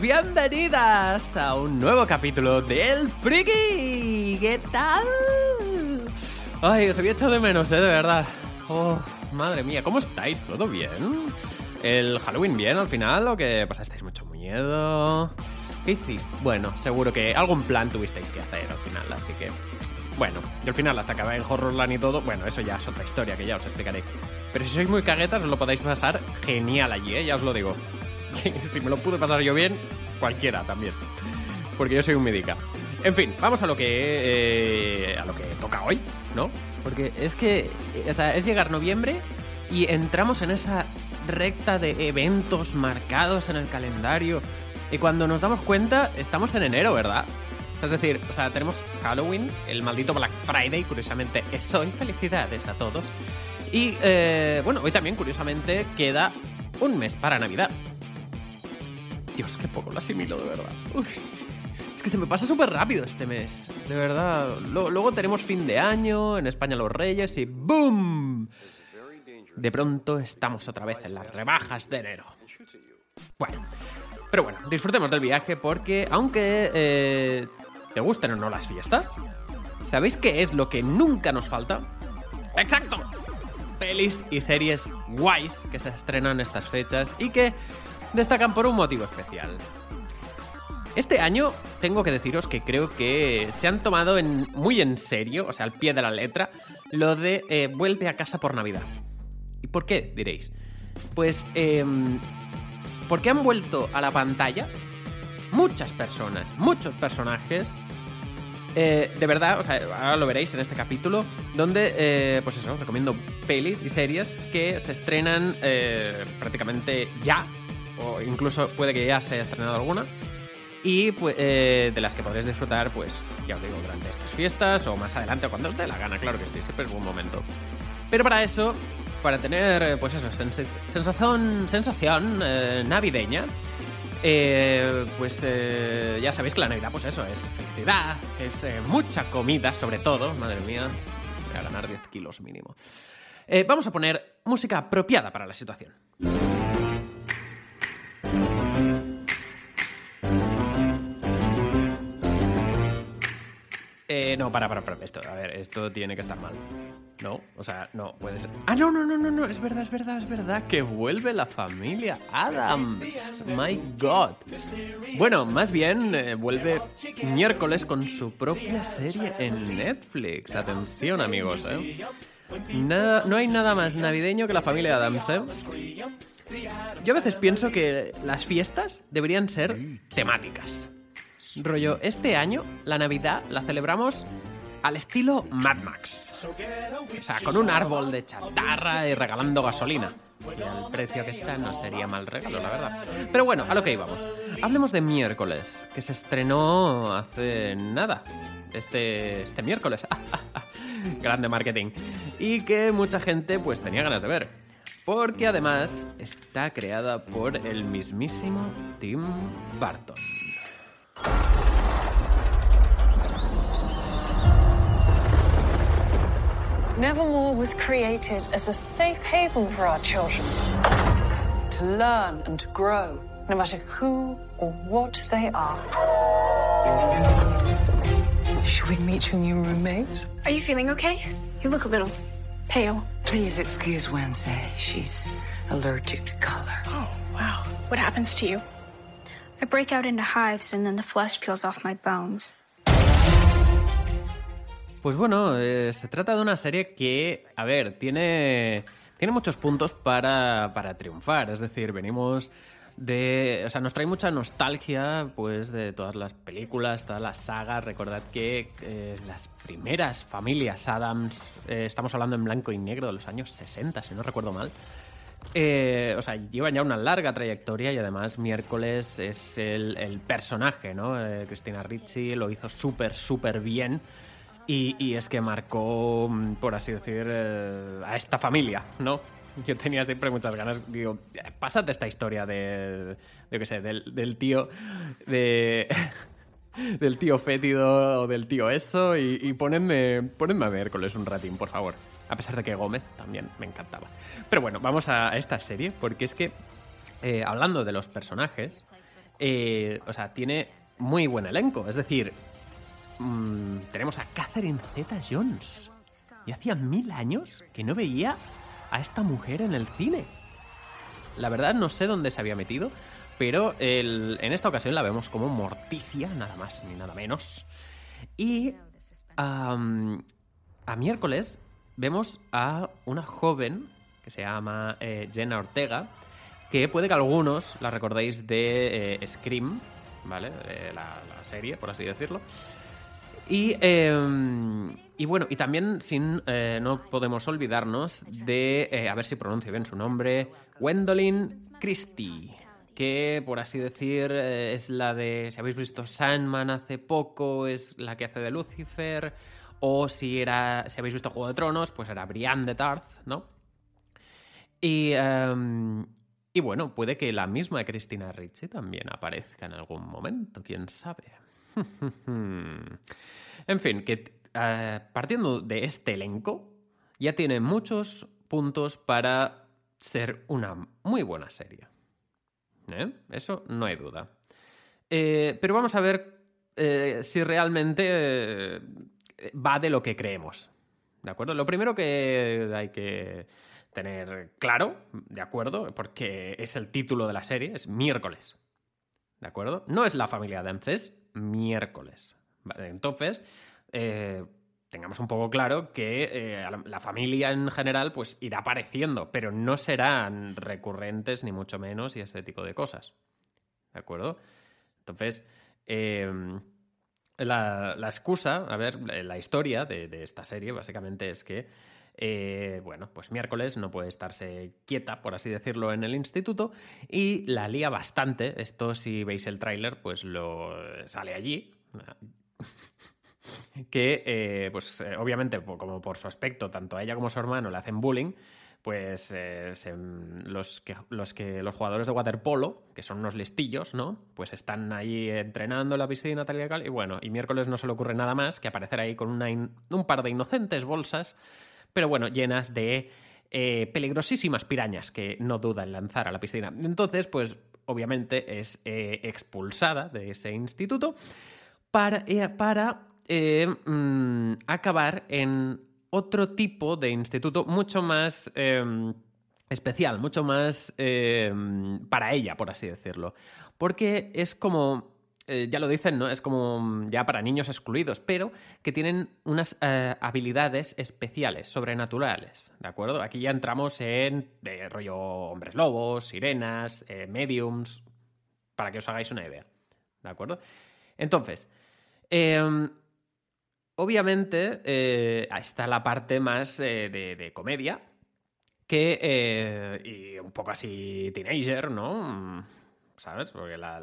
Bienvenidas a un nuevo capítulo del Friki. ¿Qué tal? Ay, os había echado de menos, eh, de verdad. Oh, madre mía, ¿cómo estáis? ¿Todo bien? ¿El Halloween bien al final o que pasasteis mucho miedo? ¿Qué hicisteis? Bueno, seguro que algún plan tuvisteis que hacer al final, así que... Bueno, yo al final hasta acabé en Horrorland y todo, bueno, eso ya es otra historia que ya os explicaré. Pero si sois muy caguetas os lo podéis pasar genial allí, ¿eh? Ya os lo digo. Si me lo pude pasar yo bien, cualquiera también. Porque yo soy un médica. En fin, vamos a lo que eh, a lo que toca hoy, ¿no? Porque es que o sea, es llegar noviembre y entramos en esa recta de eventos marcados en el calendario y cuando nos damos cuenta estamos en enero, ¿verdad? Es decir, o sea, tenemos Halloween, el maldito Black Friday, curiosamente es hoy. Felicidades a todos. Y eh, bueno, hoy también, curiosamente, queda un mes para Navidad. Dios, qué poco lo asimilo, de verdad. Es que se me pasa súper rápido este mes. De verdad. Luego tenemos fin de año, en España los Reyes y ¡boom! De pronto estamos otra vez en las rebajas de enero. Bueno, pero bueno, disfrutemos del viaje porque aunque eh, te gusten o no las fiestas, ¿sabéis qué es lo que nunca nos falta? ¡Exacto! Pelis y series guays que se estrenan estas fechas y que destacan por un motivo especial. Este año tengo que deciros que creo que se han tomado en- muy en serio, o sea, al pie de la letra, lo de eh, vuelve a casa por Navidad. ¿Y por qué? Diréis. Pues, em, porque han vuelto a la pantalla muchas personas, muchos personajes. eh, de verdad, o sea, ahora lo veréis en este capítulo, donde, eh, pues eso, recomiendo pelis y series que se estrenan eh, prácticamente ya, o incluso puede que ya se haya estrenado alguna, y pues, eh, de las que podréis disfrutar, pues, ya os digo, durante estas fiestas o más adelante o cuando os dé la gana, claro que sí, siempre es buen momento. Pero para eso, para tener, pues eso, sensa- sensación, sensación eh, navideña, eh, pues eh, ya sabéis que la Navidad, pues eso, es felicidad, es eh, mucha comida, sobre todo, madre mía, voy a ganar 10 kilos mínimo. Eh, vamos a poner música apropiada para la situación. Eh, no, para, para, para. Esto, a ver, esto tiene que estar mal. No, o sea, no, puede ser. Ah, no, no, no, no, no, es verdad, es verdad, es verdad. Que vuelve la familia Adams. My God. Bueno, más bien eh, vuelve miércoles con su propia serie en Netflix. Atención, amigos, ¿eh? Nada, no hay nada más navideño que la familia Adams, ¿eh? Yo a veces pienso que las fiestas deberían ser temáticas. Rollo, este año la Navidad la celebramos al estilo Mad Max. O sea, con un árbol de chatarra y regalando gasolina. Y al precio que está no sería mal regalo, la verdad. Pero bueno, a lo que íbamos. Hablemos de miércoles, que se estrenó hace nada. Este, este miércoles. Grande marketing. Y que mucha gente pues tenía ganas de ver. Porque además está creada por el mismísimo Tim Burton. Nevermore was created as a safe haven for our children to learn and to grow, no matter who or what they are. Should we meet your new roommate? Are you feeling okay? You look a little pale. Please excuse Wednesday. She's allergic to color. Oh, wow. What happens to you? I break out into hives and then the flesh peels off my bones. Pues bueno, eh, se trata de una serie que, a ver, tiene, tiene muchos puntos para, para triunfar. Es decir, venimos de. O sea, nos trae mucha nostalgia, pues, de todas las películas, todas las sagas. Recordad que eh, las primeras familias Adams, eh, estamos hablando en blanco y negro de los años 60, si no recuerdo mal. o sea, llevan ya una larga trayectoria y además miércoles es el, el personaje, ¿no? Cristina Ricci lo hizo súper, súper bien. Y, es que marcó, mm, por así decir, eh, a esta familia, ¿no? Yo tenía siempre muchas ganas, digo, pásate esta historia de, yo qué sé, del, del tío, de, del tío fétido o del tío eso y, y ponedme, ponedme a miércoles un ratín, por favor. A pesar de que Gómez también me encantaba. Pero bueno, vamos a, esta serie porque es que, eh, hablando de los personajes, eh, o sea, tiene muy buen elenco. Es decir, mm, tenemos a Catherine Zeta-Jones. Y hacía mil años que no veía a esta mujer en el cine. La verdad no sé dónde se había metido, pero en esta ocasión la vemos como Morticia, nada más ni nada menos. Y am, a miércoles vemos a una joven que se llama eh, Jenna Ortega, que puede que algunos la recordéis de eh, Scream, ¿vale? La, la serie, por así decirlo. Y, eh, y bueno, y también sin, eh, no podemos olvidarnos de, eh, a ver si pronuncio bien su nombre, Gwendolyn Christie, que por así decir eh, es la de, si habéis visto Sandman hace poco, es la que hace de Lucifer, o si, era, si habéis visto Juego de Tronos, pues era Brienne de Tarth, ¿no? Y, em, y bueno, puede que la misma Cristina Ricci también aparezca en algún momento, quién sabe. en fin, que eh, partiendo de este elenco, ya tiene muchos puntos para ser una muy buena serie. ¿Eh? Eso no hay duda. Eh, pero vamos a ver eh, si realmente eh, va de lo que creemos. ¿De acuerdo? Lo primero que hay que tener claro, ¿de acuerdo? Porque es el título de la serie, es miércoles. ¿De acuerdo? No es la familia Adams, es miércoles. Entonces, eh, tengamos un poco claro que eh, la, familia en general pues irá apareciendo, pero no serán recurrentes ni mucho menos y ese tipo de cosas. ¿De acuerdo? Entonces, eh, la, la excusa, a ver, la historia de, de esta serie básicamente es que, eh, bueno, pues miércoles no puede estarse quieta, por así decirlo, en el instituto y la lía bastante. Esto, si veis el tráiler, pues lo sale allí. Que, eh, pues eh, obviamente, como por su aspecto, tanto a ella como a su hermano le hacen bullying, pues los, que, los jugadores de waterpolo, que son unos listillos, ¿no? Pues están ahí entrenando en la piscina tal y cual, y bueno, y miércoles no se le ocurre nada más que aparecer ahí con un par de inocentes bolsas, pero bueno, llenas de eh, peligrosísimas pirañas que no duda en lanzar a la piscina. Entonces, pues obviamente es eh, expulsada de ese instituto para, eh, para mm, acabar en otro tipo de instituto mucho más eh, especial, mucho más eh, para ella, por así decirlo. Porque es como, eh, ya lo dicen, ¿no? Es como mm, ya para niños excluidos, pero que tienen unas eh, habilidades especiales, sobrenaturales, ¿de acuerdo? Aquí ya entramos en eh, rollo hombres lobos, sirenas, eh, mediums, para que os hagáis una idea, ¿de acuerdo? Entonces, eh, obviamente está la parte más de, comedia, que, y un poco así teenager, ¿no? Mm, ¿Sabes? Porque la,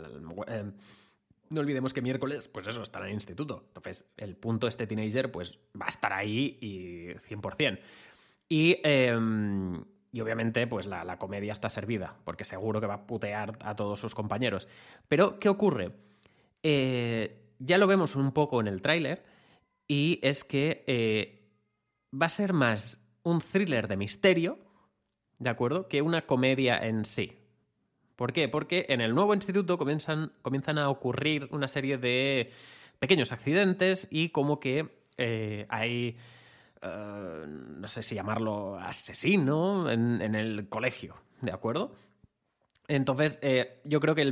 no olvidemos que miércoles, pues eso, estará en el instituto. Entonces, el punto este teenager, pues va a estar ahí y 100%. Y, eh, y obviamente, pues la, la comedia está servida, porque seguro que va a putear a todos sus compañeros. Pero, ¿qué ocurre? Eh, ya lo vemos un poco en el tráiler, y es que eh, va a ser más un thriller de misterio, ¿de acuerdo? Que una comedia en sí. ¿Por qué? Porque en el nuevo instituto comienzan, comienzan a ocurrir una serie de pequeños accidentes y como que eh, hay, eh, no sé si llamarlo asesino en, el colegio, ¿de acuerdo? Entonces, eh, yo creo que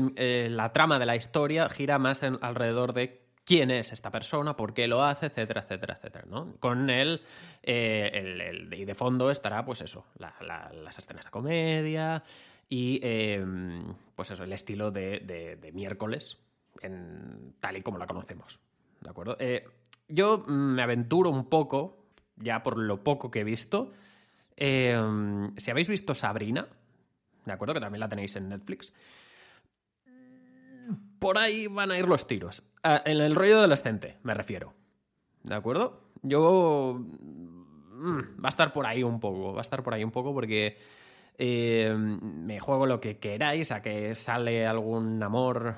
la trama de la historia gira más alrededor de quién es esta persona, por qué lo hace, etcétera, etcétera, etcétera. Con él, y de fondo estará, pues eso, la- la- las escenas de comedia y, eh, pues eso, el estilo de, de- miércoles, en- tal y como la conocemos, ¿de acuerdo? Eh, yo mm, me aventuro un poco, ya por lo poco que he visto, eh, si habéis visto Sabrina, ¿de acuerdo? Que también la tenéis en Netflix. Por ahí van a ir los tiros. Ah, en el rollo adolescente, me refiero. ¿De acuerdo? Yo. mm, Va a estar por ahí un poco. Va a estar por ahí un poco porque. Eh, me juego lo que queráis a que sale algún amor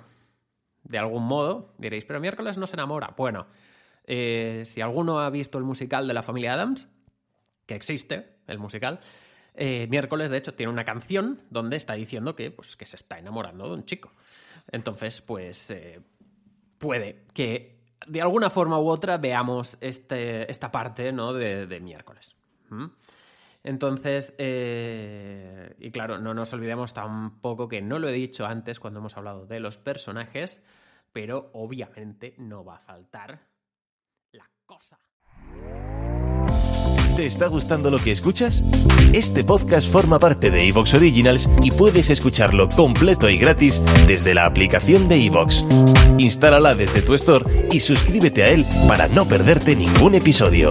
de algún modo. Diréis, pero miércoles no se enamora. Bueno, eh, si alguno ha visto el musical de la familia Adams, que existe, el musical, eh, miércoles, de hecho, tiene una canción donde está diciendo que, pues, que se está enamorando de un chico. Entonces, pues, puede que de alguna forma u otra veamos este, esta parte ¿no? de, de miércoles. ¿Mm? Entonces, eh, y claro, no nos olvidemos tampoco que no lo he dicho antes cuando hemos hablado de los personajes, pero obviamente no va a faltar la cosa. ¿Te está gustando lo que escuchas? Este podcast forma parte de Evox Originals y puedes escucharlo completo y gratis desde la aplicación de Evox. Instálala desde tu store y suscríbete a él para no perderte ningún episodio.